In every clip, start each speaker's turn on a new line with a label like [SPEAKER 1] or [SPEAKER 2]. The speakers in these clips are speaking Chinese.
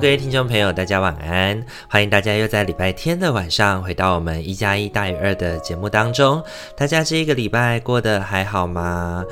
[SPEAKER 1] 各位听众朋友，大家晚安！欢迎大家又在礼拜天的晚上回到我们一加一大于二的节目当中。大家这一个礼拜过得还好吗？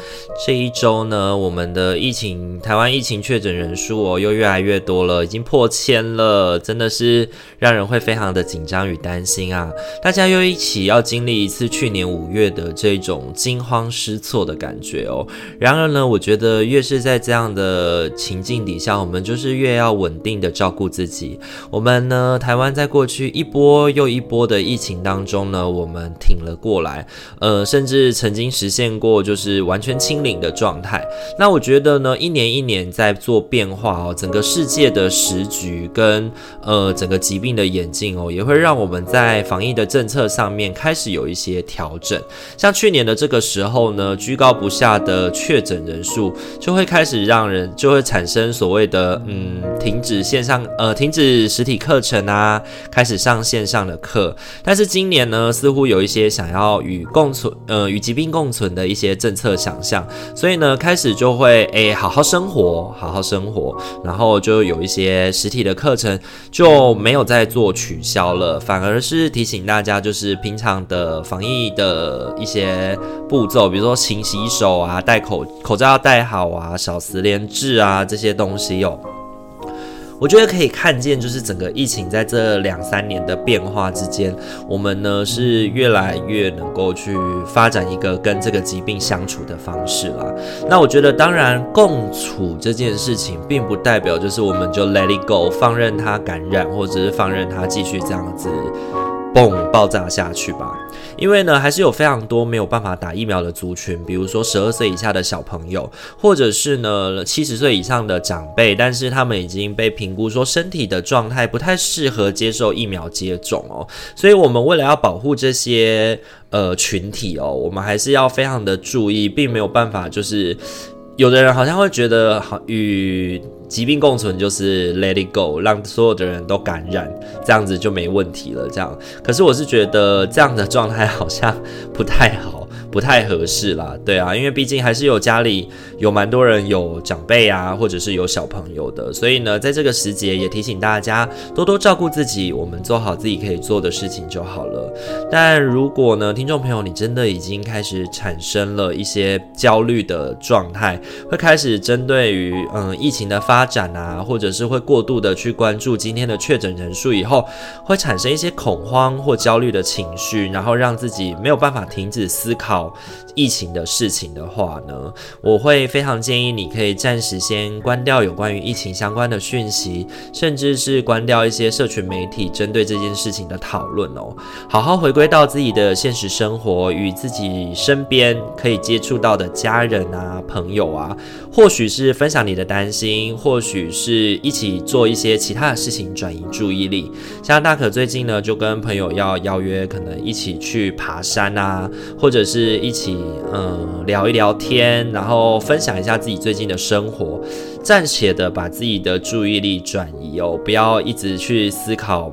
[SPEAKER 1] 这一周呢，我们的疫情，台湾疫情确诊人数哦，又越来越多了，已经破千了，真的是让人会非常的紧张与担心啊！大家又一起要经历一次去年五月的这种惊慌失措的感觉哦。然而呢，我觉得越是在这样的情境底下，我们就是越要稳定的。照顾自己，我们呢，台湾在过去一波又一波的疫情当中呢，我们挺了过来，呃，甚至曾经实现过就是完全清零的状态。那我觉得呢，一年一年在做变化哦，整个世界的时局跟呃整个疾病的演进哦，也会让我们在防疫的政策上面开始有一些调整。像去年的这个时候呢，居高不下的确诊人数就会开始让人就会产生所谓的嗯停止线上呃，停止实体课程啊，开始上线上的课。但是今年呢，似乎有一些想要与共存，呃，与疾病共存的一些政策想象，所以呢，开始就会诶，好好生活，好好生活，然后就有一些实体的课程就没有再做取消了，反而是提醒大家，就是平常的防疫的一些步骤，比如说勤洗手啊，戴口口罩要戴好啊，少实联制啊，这些东西有。我觉得可以看见，就是整个疫情在这两三年的变化之间，我们呢是越来越能够去发展一个跟这个疾病相处的方式啦。那我觉得，当然共处这件事情，并不代表就是我们就 let it go，放任它感染，或者是放任它继续这样子。嘣，爆炸下去吧！因为呢，还是有非常多没有办法打疫苗的族群，比如说十二岁以下的小朋友，或者是呢七十岁以上的长辈，但是他们已经被评估说身体的状态不太适合接受疫苗接种哦。所以，我们为了要保护这些呃群体哦，我们还是要非常的注意，并没有办法就是。有的人好像会觉得，好与疾病共存就是 let it go，让所有的人都感染，这样子就没问题了。这样，可是我是觉得这样的状态好像不太好。不太合适啦，对啊，因为毕竟还是有家里有蛮多人有长辈啊，或者是有小朋友的，所以呢，在这个时节也提醒大家多多照顾自己，我们做好自己可以做的事情就好了。但如果呢，听众朋友你真的已经开始产生了一些焦虑的状态，会开始针对于嗯疫情的发展啊，或者是会过度的去关注今天的确诊人数以后，会产生一些恐慌或焦虑的情绪，然后让自己没有办法停止思考。疫情的事情的话呢，我会非常建议你可以暂时先关掉有关于疫情相关的讯息，甚至是关掉一些社群媒体针对这件事情的讨论哦，好好回归到自己的现实生活，与自己身边可以接触到的家人啊、朋友啊，或许是分享你的担心，或许是一起做一些其他的事情转移注意力。像大可最近呢，就跟朋友要邀约，可能一起去爬山啊，或者是。一起嗯聊一聊天，然后分享一下自己最近的生活，暂且的把自己的注意力转移哦，不要一直去思考。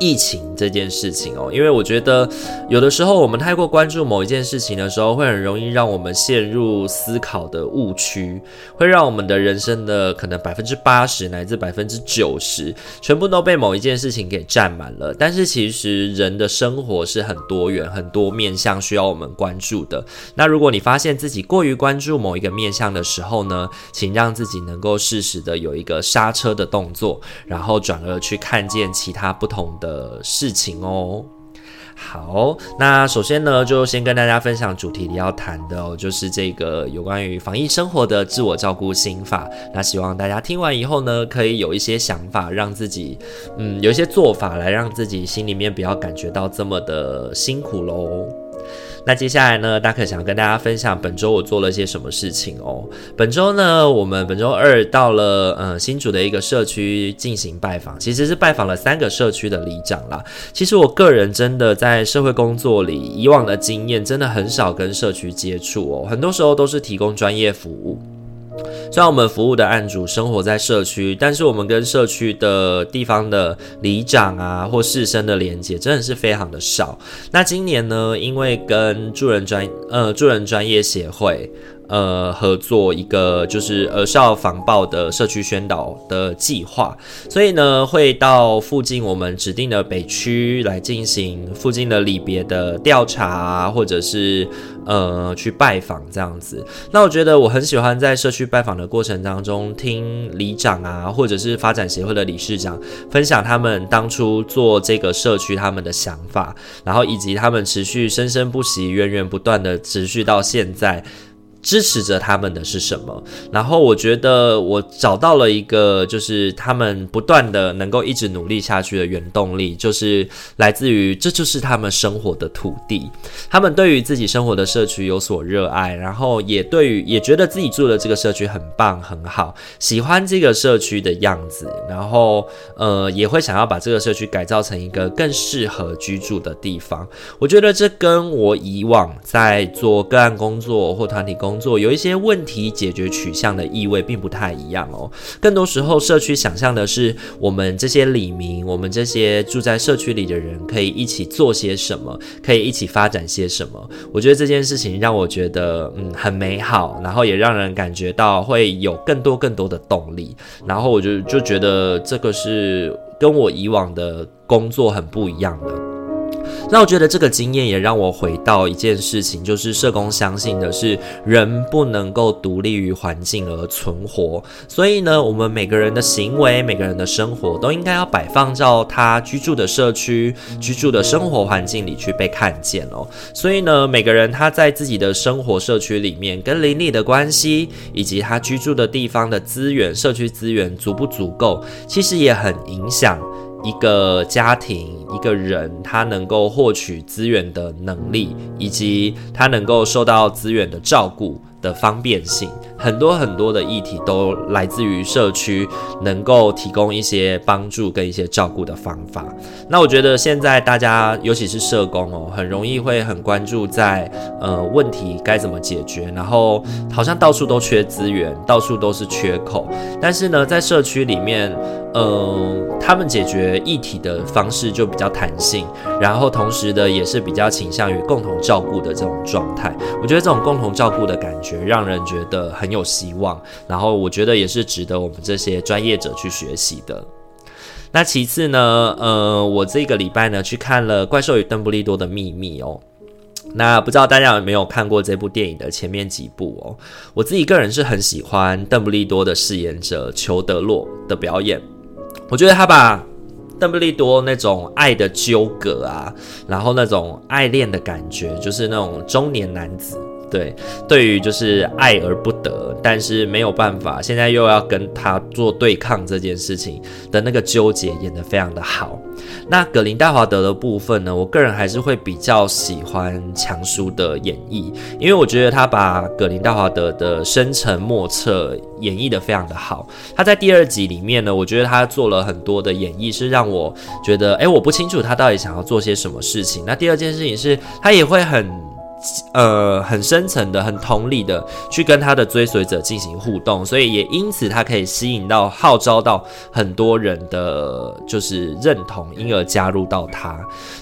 [SPEAKER 1] 疫情这件事情哦，因为我觉得有的时候我们太过关注某一件事情的时候，会很容易让我们陷入思考的误区，会让我们的人生的可能百分之八十乃至百分之九十全部都被某一件事情给占满了。但是其实人的生活是很多元、很多面向需要我们关注的。那如果你发现自己过于关注某一个面向的时候呢，请让自己能够适时的有一个刹车的动作，然后转而去看见其他不同的。的事情哦，好，那首先呢，就先跟大家分享主题里要谈的哦，就是这个有关于防疫生活的自我照顾心法。那希望大家听完以后呢，可以有一些想法，让自己嗯有一些做法来让自己心里面不要感觉到这么的辛苦喽。那接下来呢，大可想跟大家分享本周我做了些什么事情哦。本周呢，我们本周二到了呃新竹的一个社区进行拜访，其实是拜访了三个社区的里长啦。其实我个人真的在社会工作里，以往的经验真的很少跟社区接触哦，很多时候都是提供专业服务。虽然我们服务的案主生活在社区，但是我们跟社区的地方的里长啊或士绅的连接真的是非常的少。那今年呢，因为跟助人专呃助人专业协会。呃，合作一个就是儿少防暴的社区宣导的计划，所以呢，会到附近我们指定的北区来进行附近的里别的调查，或者是呃去拜访这样子。那我觉得我很喜欢在社区拜访的过程当中，听里长啊，或者是发展协会的理事长分享他们当初做这个社区他们的想法，然后以及他们持续生生不息、源源不断的持续到现在。支持着他们的是什么？然后我觉得我找到了一个，就是他们不断的能够一直努力下去的原动力，就是来自于这就是他们生活的土地。他们对于自己生活的社区有所热爱，然后也对于也觉得自己住的这个社区很棒很好，喜欢这个社区的样子，然后呃也会想要把这个社区改造成一个更适合居住的地方。我觉得这跟我以往在做个案工作或团体工工作有一些问题解决取向的意味并不太一样哦。更多时候，社区想象的是我们这些里民，我们这些住在社区里的人，可以一起做些什么，可以一起发展些什么。我觉得这件事情让我觉得嗯很美好，然后也让人感觉到会有更多更多的动力。然后我就就觉得这个是跟我以往的工作很不一样的。那我觉得这个经验也让我回到一件事情，就是社工相信的是人不能够独立于环境而存活，所以呢，我们每个人的行为、每个人的生活都应该要摆放到他居住的社区、居住的生活环境里去被看见哦。所以呢，每个人他在自己的生活社区里面跟邻里的关系，以及他居住的地方的资源、社区资源足不足够，其实也很影响。一个家庭，一个人，他能够获取资源的能力，以及他能够受到资源的照顾的方便性，很多很多的议题都来自于社区能够提供一些帮助跟一些照顾的方法。那我觉得现在大家，尤其是社工哦，很容易会很关注在呃问题该怎么解决，然后好像到处都缺资源，到处都是缺口。但是呢，在社区里面，嗯、他们解决议题的方式就比较弹性，然后同时的也是比较倾向于共同照顾的这种状态。我觉得这种共同照顾的感觉。让人觉得很有希望，然后我觉得也是值得我们这些专业者去学习的。那其次呢，呃，我这个礼拜呢去看了《怪兽与邓布利多的秘密》哦。那不知道大家有没有看过这部电影的前面几部哦？我自己个人是很喜欢邓布利多的饰演者裘德洛的表演，我觉得他把邓布利多那种爱的纠葛啊，然后那种爱恋的感觉，就是那种中年男子。对，对于就是爱而不得，但是没有办法，现在又要跟他做对抗这件事情的那个纠结演得非常的好。那葛林戴华德的部分呢，我个人还是会比较喜欢强叔的演绎，因为我觉得他把葛林戴华德的深沉莫测演绎得非常的好。他在第二集里面呢，我觉得他做了很多的演绎，是让我觉得，哎，我不清楚他到底想要做些什么事情。那第二件事情是他也会很。呃，很深层的、很同理的去跟他的追随者进行互动，所以也因此他可以吸引到、号召到很多人的就是认同，因而加入到他。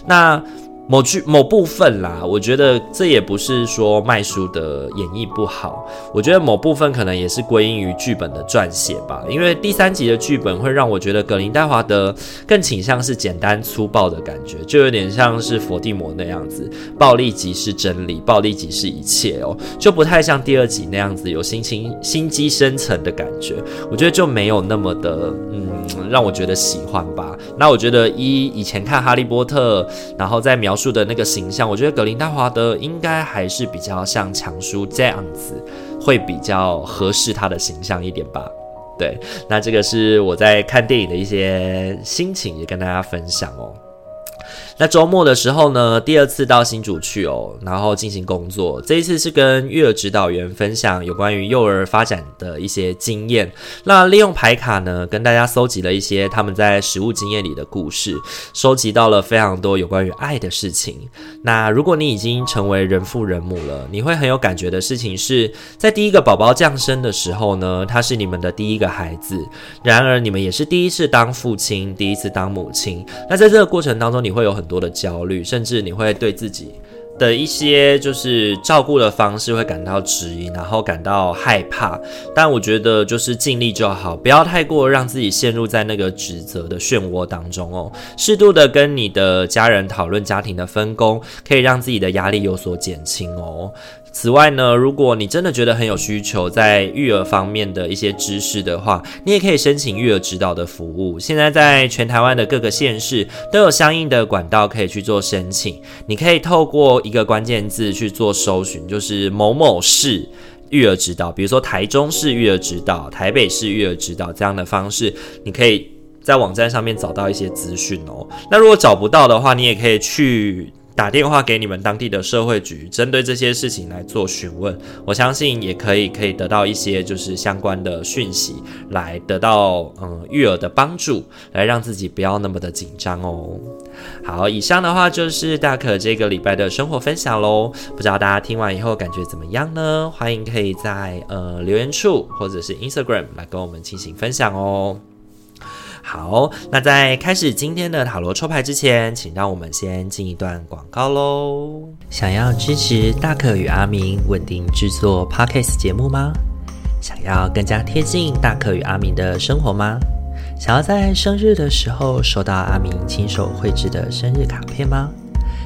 [SPEAKER 1] 那。某句某部分啦，我觉得这也不是说麦叔的演绎不好，我觉得某部分可能也是归因于剧本的撰写吧。因为第三集的剧本会让我觉得格林戴华德更倾向是简单粗暴的感觉，就有点像是佛地魔那样子，暴力即是真理，暴力即是一切哦，就不太像第二集那样子有心情心机深层的感觉。我觉得就没有那么的嗯，让我觉得喜欢吧。那我觉得一以前看哈利波特，然后在描述的那个形象，我觉得格林戴华德应该还是比较像强叔这样子，会比较合适他的形象一点吧。对，那这个是我在看电影的一些心情，也跟大家分享哦。那周末的时候呢，第二次到新竹去哦，然后进行工作。这一次是跟育儿指导员分享有关于幼儿发展的一些经验。那利用牌卡呢，跟大家搜集了一些他们在实物经验里的故事，收集到了非常多有关于爱的事情。那如果你已经成为人父人母了，你会很有感觉的事情是在第一个宝宝降生的时候呢，他是你们的第一个孩子。然而你们也是第一次当父亲，第一次当母亲。那在这个过程当中，你会有很多的焦虑，甚至你会对自己的一些就是照顾的方式会感到质疑，然后感到害怕。但我觉得就是尽力就好，不要太过让自己陷入在那个指责的漩涡当中哦。适度的跟你的家人讨论家庭的分工，可以让自己的压力有所减轻哦。此外呢，如果你真的觉得很有需求，在育儿方面的一些知识的话，你也可以申请育儿指导的服务。现在在全台湾的各个县市都有相应的管道可以去做申请。你可以透过一个关键字去做搜寻，就是某某市育儿指导，比如说台中市育儿指导、台北市育儿指导这样的方式，你可以在网站上面找到一些资讯哦。那如果找不到的话，你也可以去。打电话给你们当地的社会局，针对这些事情来做询问，我相信也可以可以得到一些就是相关的讯息，来得到嗯育儿的帮助，来让自己不要那么的紧张哦。好，以上的话就是大可这个礼拜的生活分享喽，不知道大家听完以后感觉怎么样呢？欢迎可以在呃留言处或者是 Instagram 来跟我们进行分享哦。好，那在开始今天的塔罗抽牌之前，请让我们先进一段广告喽。想要支持大可与阿明稳定制作 Podcast 节目吗？想要更加贴近大可与阿明的生活吗？想要在生日的时候收到阿明亲手绘制的生日卡片吗？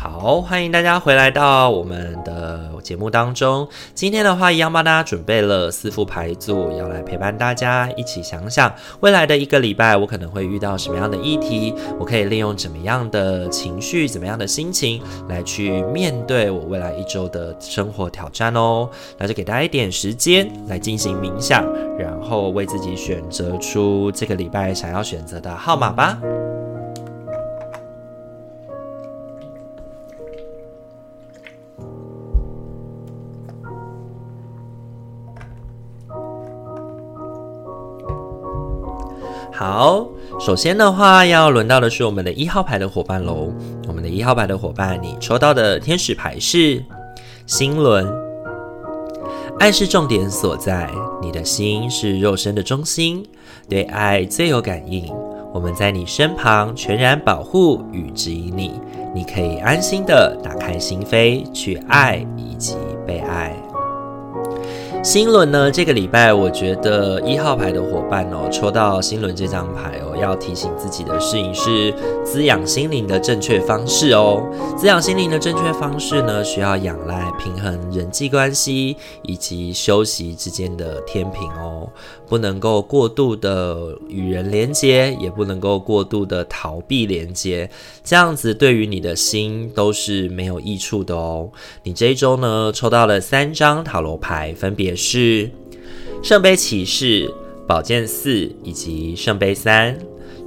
[SPEAKER 1] 好，欢迎大家回来到我们的节目当中。今天的话，一样帮大家准备了四副牌组，要来陪伴大家一起想想未来的一个礼拜，我可能会遇到什么样的议题，我可以利用怎么样的情绪、怎么样的心情来去面对我未来一周的生活挑战哦。那就给大家一点时间来进行冥想，然后为自己选择出这个礼拜想要选择的号码吧。好，首先的话要轮到的是我们的一号牌的伙伴喽。我们的一号牌的伙伴，你抽到的天使牌是心轮。爱是重点所在，你的心是肉身的中心，对爱最有感应。我们在你身旁，全然保护与指引你，你可以安心的打开心扉，去爱以及被爱。心轮呢，这个礼拜我觉得一号牌的伙伴哦，抽到新轮这张牌哦，要提醒自己的事情是滋养心灵的正确方式哦。滋养心灵的正确方式呢，需要仰赖平衡人际关系以及休息之间的天平哦，不能够过度的与人连接，也不能够过度的逃避连接，这样子对于你的心都是没有益处的哦。你这一周呢，抽到了三张塔罗牌，分别。是圣杯骑士、宝剑四以及圣杯三。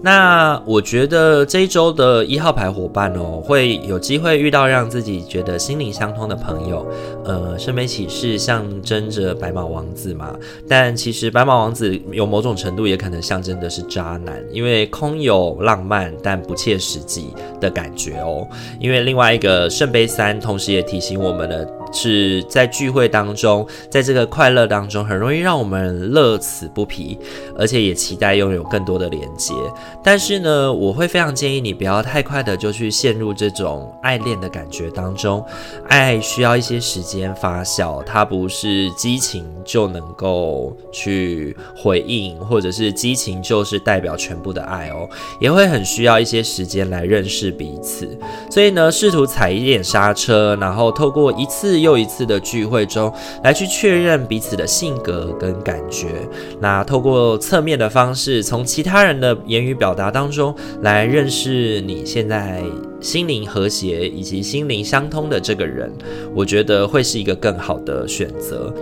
[SPEAKER 1] 那我觉得这一周的一号牌伙伴哦，会有机会遇到让自己觉得心灵相通的朋友。呃，圣杯骑士象征着白马王子嘛，但其实白马王子有某种程度也可能象征的是渣男，因为空有浪漫但不切实际的感觉哦。因为另外一个圣杯三，同时也提醒我们了。是在聚会当中，在这个快乐当中，很容易让我们乐此不疲，而且也期待拥有更多的连接。但是呢，我会非常建议你不要太快的就去陷入这种爱恋的感觉当中。爱需要一些时间发酵，它不是激情就能够去回应，或者是激情就是代表全部的爱哦，也会很需要一些时间来认识彼此。所以呢，试图踩一点刹车，然后透过一次。又一次的聚会中来去确认彼此的性格跟感觉。那透过侧面的方式，从其他人的言语表达当中来认识你现在心灵和谐以及心灵相通的这个人，我觉得会是一个更好的选择。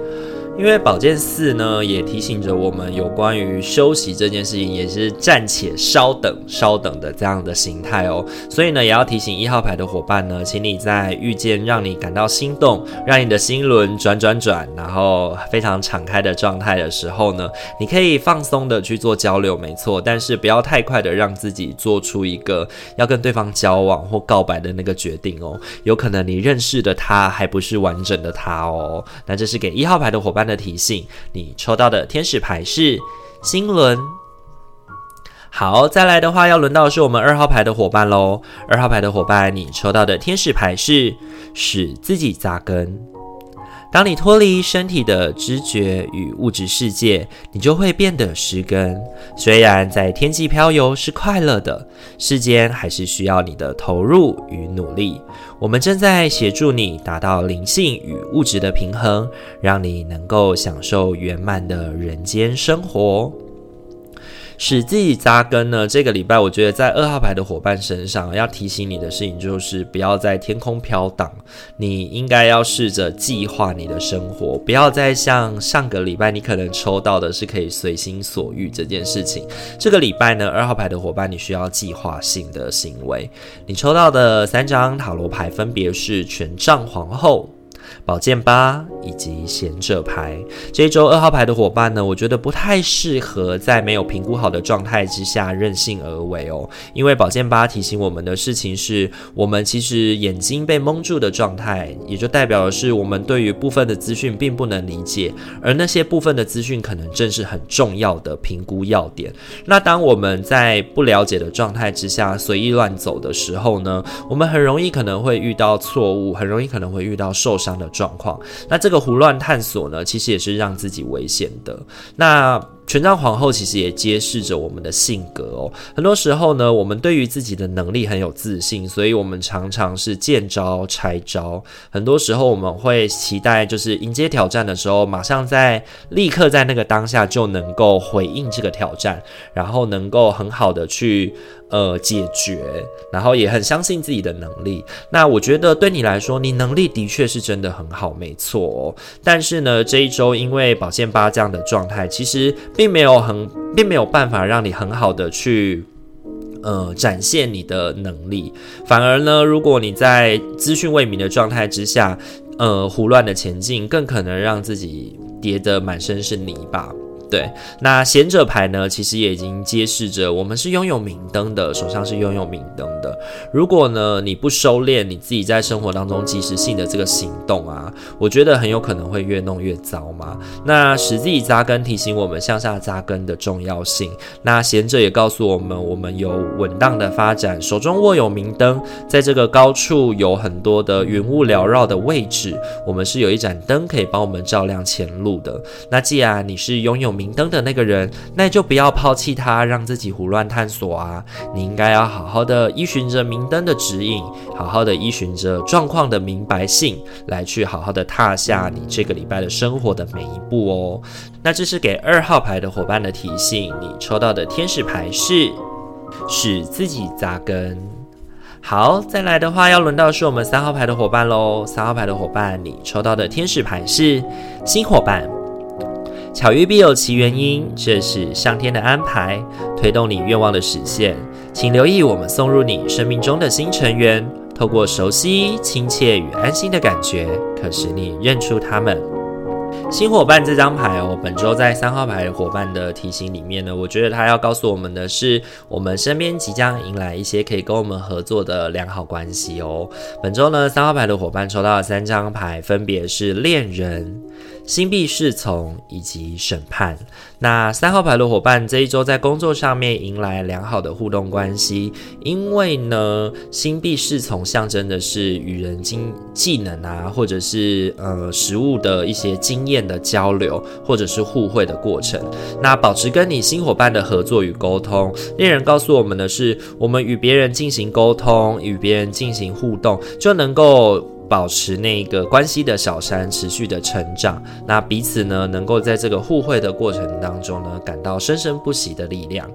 [SPEAKER 1] 因为宝剑四呢，也提醒着我们有关于休息这件事情，也是暂且稍等、稍等的这样的形态哦。所以呢，也要提醒一号牌的伙伴呢，请你在遇见让你感到心动、让你的心轮转转转，然后非常敞开的状态的时候呢，你可以放松的去做交流，没错，但是不要太快的让自己做出一个要跟对方交往或告白的那个决定哦。有可能你认识的他还不是完整的他哦。那这是给一号牌的伙伴的提醒，你抽到的天使牌是星轮。好，再来的话，要轮到是我们二号牌的伙伴喽。二号牌的伙伴，你抽到的天使牌是使自己扎根。当你脱离身体的知觉与物质世界，你就会变得失根。虽然在天际飘游是快乐的，世间还是需要你的投入与努力。我们正在协助你达到灵性与物质的平衡，让你能够享受圆满的人间生活。使自己扎根呢？这个礼拜，我觉得在二号牌的伙伴身上，要提醒你的事情就是不要在天空飘荡。你应该要试着计划你的生活，不要再像上个礼拜你可能抽到的是可以随心所欲这件事情。这个礼拜呢，二号牌的伙伴，你需要计划性的行为。你抽到的三张塔罗牌分别是权杖皇后。宝剑八以及贤者牌，这一周二号牌的伙伴呢，我觉得不太适合在没有评估好的状态之下任性而为哦。因为宝剑八提醒我们的事情是，我们其实眼睛被蒙住的状态，也就代表的是我们对于部分的资讯并不能理解，而那些部分的资讯可能正是很重要的评估要点。那当我们在不了解的状态之下随意乱走的时候呢，我们很容易可能会遇到错误，很容易可能会遇到受伤的状况，那这个胡乱探索呢，其实也是让自己危险的。那权杖皇后其实也揭示着我们的性格哦。很多时候呢，我们对于自己的能力很有自信，所以我们常常是见招拆招。很多时候我们会期待，就是迎接挑战的时候，马上在立刻在那个当下就能够回应这个挑战，然后能够很好的去呃解决，然后也很相信自己的能力。那我觉得对你来说，你能力的确是真的很好，没错哦。但是呢，这一周因为宝剑八这样的状态，其实。并没有很，并没有办法让你很好的去，呃，展现你的能力。反而呢，如果你在资讯未明的状态之下，呃，胡乱的前进，更可能让自己跌得满身是泥巴。对，那贤者牌呢，其实也已经揭示着我们是拥有明灯的，手上是拥有明灯的。如果呢，你不收敛你自己在生活当中及时性的这个行动啊，我觉得很有可能会越弄越糟嘛。那使自己扎根，提醒我们向下扎根的重要性。那贤者也告诉我们，我们有稳当的发展，手中握有明灯，在这个高处有很多的云雾缭绕的位置，我们是有一盏灯可以帮我们照亮前路的。那既然你是拥有明灯的那个人，那就不要抛弃他，让自己胡乱探索啊！你应该要好好的依循着明灯的指引，好好的依循着状况的明白性，来去好好的踏下你这个礼拜的生活的每一步哦。那这是给二号牌的伙伴的提醒，你抽到的天使牌是使自己扎根。好，再来的话要轮到是我们三号牌的伙伴喽。三号牌的伙伴，你抽到的天使牌是新伙伴。巧遇必有其原因，这是上天的安排，推动你愿望的实现。请留意我们送入你生命中的新成员，透过熟悉、亲切与安心的感觉，可使你认出他们。新伙伴这张牌哦，本周在三号牌伙伴的提醒里面呢，我觉得他要告诉我们的是，我们身边即将迎来一些可以跟我们合作的良好关系哦。本周呢，三号牌的伙伴抽到了三张牌，分别是恋人、星币侍从以及审判。那三号牌的伙伴这一周在工作上面迎来良好的互动关系，因为呢，星币侍从象征的是与人经技能啊，或者是呃实物的一些经验的交流，或者是互惠的过程。那保持跟你新伙伴的合作与沟通。恋人告诉我们的是，我们与别人进行沟通，与别人进行互动，就能够。保持那个关系的小山持续的成长，那彼此呢能够在这个互惠的过程当中呢感到生生不息的力量。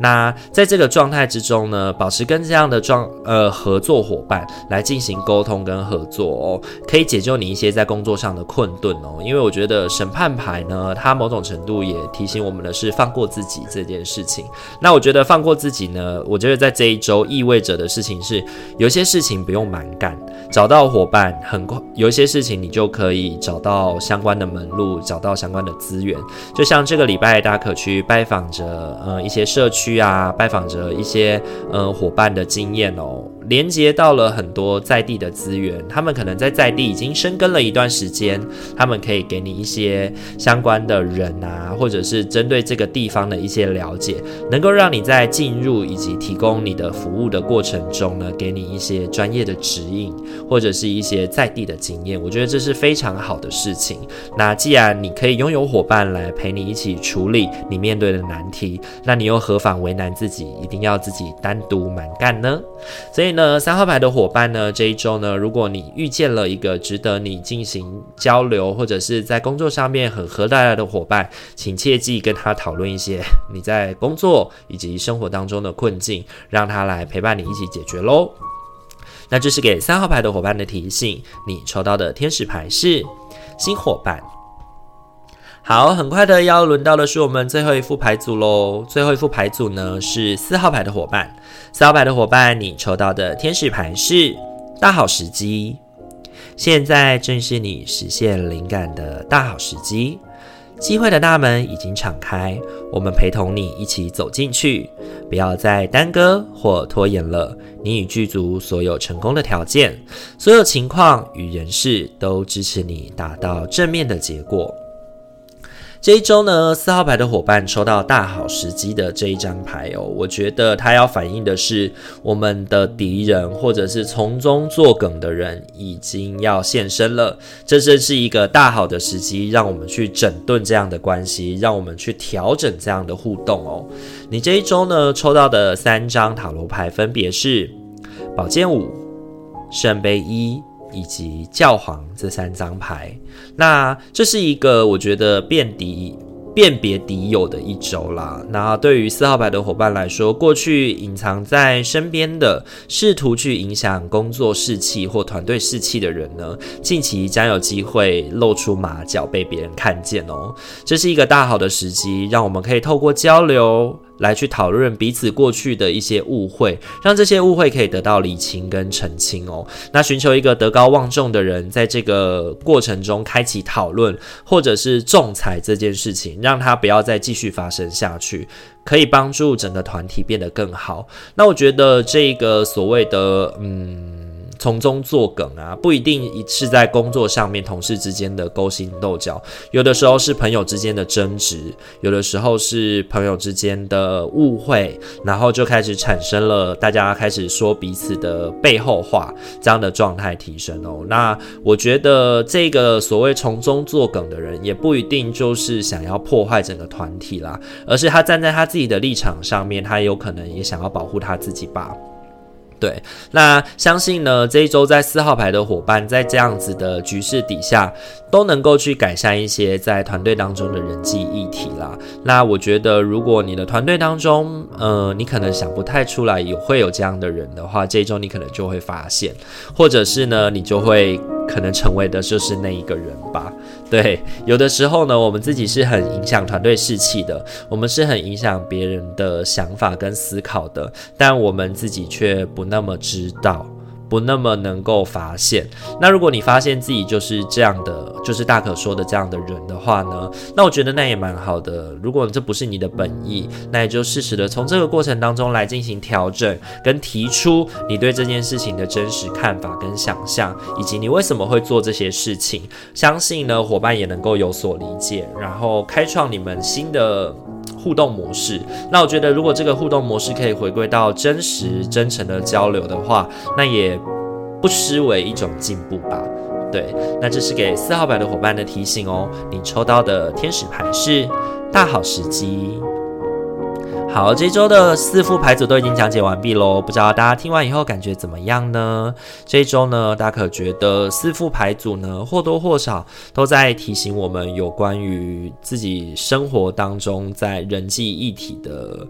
[SPEAKER 1] 那在这个状态之中呢，保持跟这样的状呃合作伙伴来进行沟通跟合作哦，可以解救你一些在工作上的困顿哦。因为我觉得审判牌呢，它某种程度也提醒我们的是放过自己这件事情。那我觉得放过自己呢，我觉得在这一周意味着的事情是，有些事情不用蛮干，找到伙办很快，有一些事情你就可以找到相关的门路，找到相关的资源。就像这个礼拜，大家可去拜访着嗯一些社区啊，拜访着一些嗯伙伴的经验哦。连接到了很多在地的资源，他们可能在在地已经生根了一段时间，他们可以给你一些相关的人啊，或者是针对这个地方的一些了解，能够让你在进入以及提供你的服务的过程中呢，给你一些专业的指引，或者是一些在地的经验。我觉得这是非常好的事情。那既然你可以拥有伙伴来陪你一起处理你面对的难题，那你又何妨为难自己，一定要自己单独蛮干呢？所以呢。呃，三号牌的伙伴呢，这一周呢，如果你遇见了一个值得你进行交流，或者是在工作上面很合得来的伙伴，请切记跟他讨论一些 你在工作以及生活当中的困境，让他来陪伴你一起解决喽。那这是给三号牌的伙伴的提醒。你抽到的天使牌是新伙伴。好，很快的要轮到的是我们最后一副牌组喽。最后一副牌组呢，是四号牌的伙伴。四号牌的伙伴，你抽到的天使牌是大好时机。现在正是你实现灵感的大好时机，机会的大门已经敞开，我们陪同你一起走进去。不要再耽搁或拖延了，你已具足所有成功的条件，所有情况与人事都支持你达到正面的结果。这一周呢，四号牌的伙伴抽到大好时机的这一张牌哦，我觉得它要反映的是我们的敌人或者是从中作梗的人已经要现身了，这真是一个大好的时机，让我们去整顿这样的关系，让我们去调整这样的互动哦。你这一周呢，抽到的三张塔罗牌分别是宝剑五、圣杯一。以及教皇这三张牌，那这是一个我觉得辨敌、辨别敌友的一周啦。那对于四号牌的伙伴来说，过去隐藏在身边的、试图去影响工作士气或团队士气的人呢，近期将有机会露出马脚，被别人看见哦。这是一个大好的时机，让我们可以透过交流。来去讨论彼此过去的一些误会，让这些误会可以得到理清跟澄清哦。那寻求一个德高望重的人，在这个过程中开启讨论，或者是仲裁这件事情，让他不要再继续发生下去，可以帮助整个团体变得更好。那我觉得这个所谓的嗯。从中作梗啊，不一定是在工作上面同事之间的勾心斗角，有的时候是朋友之间的争执，有的时候是朋友之间的误会，然后就开始产生了大家开始说彼此的背后话，这样的状态提升哦。那我觉得这个所谓从中作梗的人，也不一定就是想要破坏整个团体啦，而是他站在他自己的立场上面，他有可能也想要保护他自己吧。对，那相信呢，这一周在四号牌的伙伴，在这样子的局势底下，都能够去改善一些在团队当中的人际议题啦。那我觉得，如果你的团队当中，呃，你可能想不太出来有会有这样的人的话，这一周你可能就会发现，或者是呢，你就会。可能成为的就是那一个人吧。对，有的时候呢，我们自己是很影响团队士气的，我们是很影响别人的想法跟思考的，但我们自己却不那么知道。不那么能够发现。那如果你发现自己就是这样的，就是大可说的这样的人的话呢，那我觉得那也蛮好的。如果这不是你的本意，那也就适时的从这个过程当中来进行调整，跟提出你对这件事情的真实看法跟想象，以及你为什么会做这些事情。相信呢，伙伴也能够有所理解，然后开创你们新的。互动模式，那我觉得如果这个互动模式可以回归到真实、真诚的交流的话，那也不失为一种进步吧。对，那这是给四号牌的伙伴的提醒哦。你抽到的天使牌是大好时机。好，这周的四副牌组都已经讲解完毕喽，不知道大家听完以后感觉怎么样呢？这一周呢，大家可觉得四副牌组呢，或多或少都在提醒我们有关于自己生活当中在人际议题的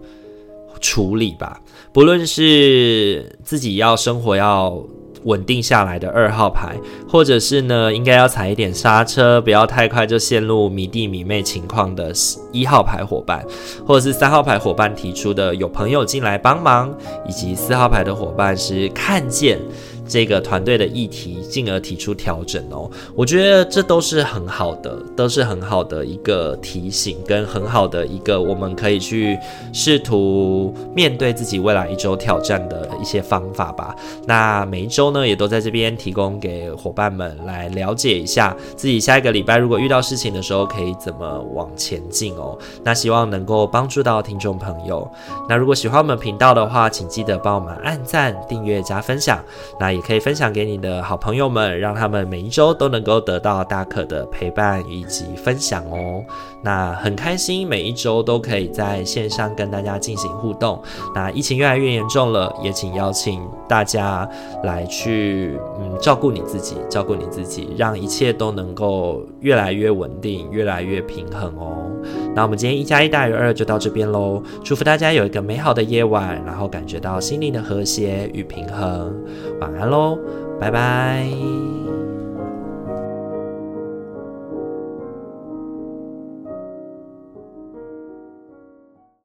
[SPEAKER 1] 处理吧，不论是自己要生活要。稳定下来的二号牌，或者是呢，应该要踩一点刹车，不要太快就陷入迷弟迷妹情况的一号牌伙伴，或者是三号牌伙伴提出的有朋友进来帮忙，以及四号牌的伙伴是看见。这个团队的议题，进而提出调整哦，我觉得这都是很好的，都是很好的一个提醒，跟很好的一个我们可以去试图面对自己未来一周挑战的一些方法吧。那每一周呢，也都在这边提供给伙伴们来了解一下自己下一个礼拜如果遇到事情的时候可以怎么往前进哦。那希望能够帮助到听众朋友。那如果喜欢我们频道的话，请记得帮我们按赞、订阅、加分享。那也可以分享给你的好朋友们，让他们每一周都能够得到大可的陪伴以及分享哦。那很开心，每一周都可以在线上跟大家进行互动。那疫情越来越严重了，也请邀请大家来去嗯照顾你自己，照顾你自己，让一切都能够越来越稳定，越来越平衡哦。那我们今天一加一大于二就到这边喽，祝福大家有一个美好的夜晚，然后感觉到心灵的和谐与平衡。晚安喽，拜拜。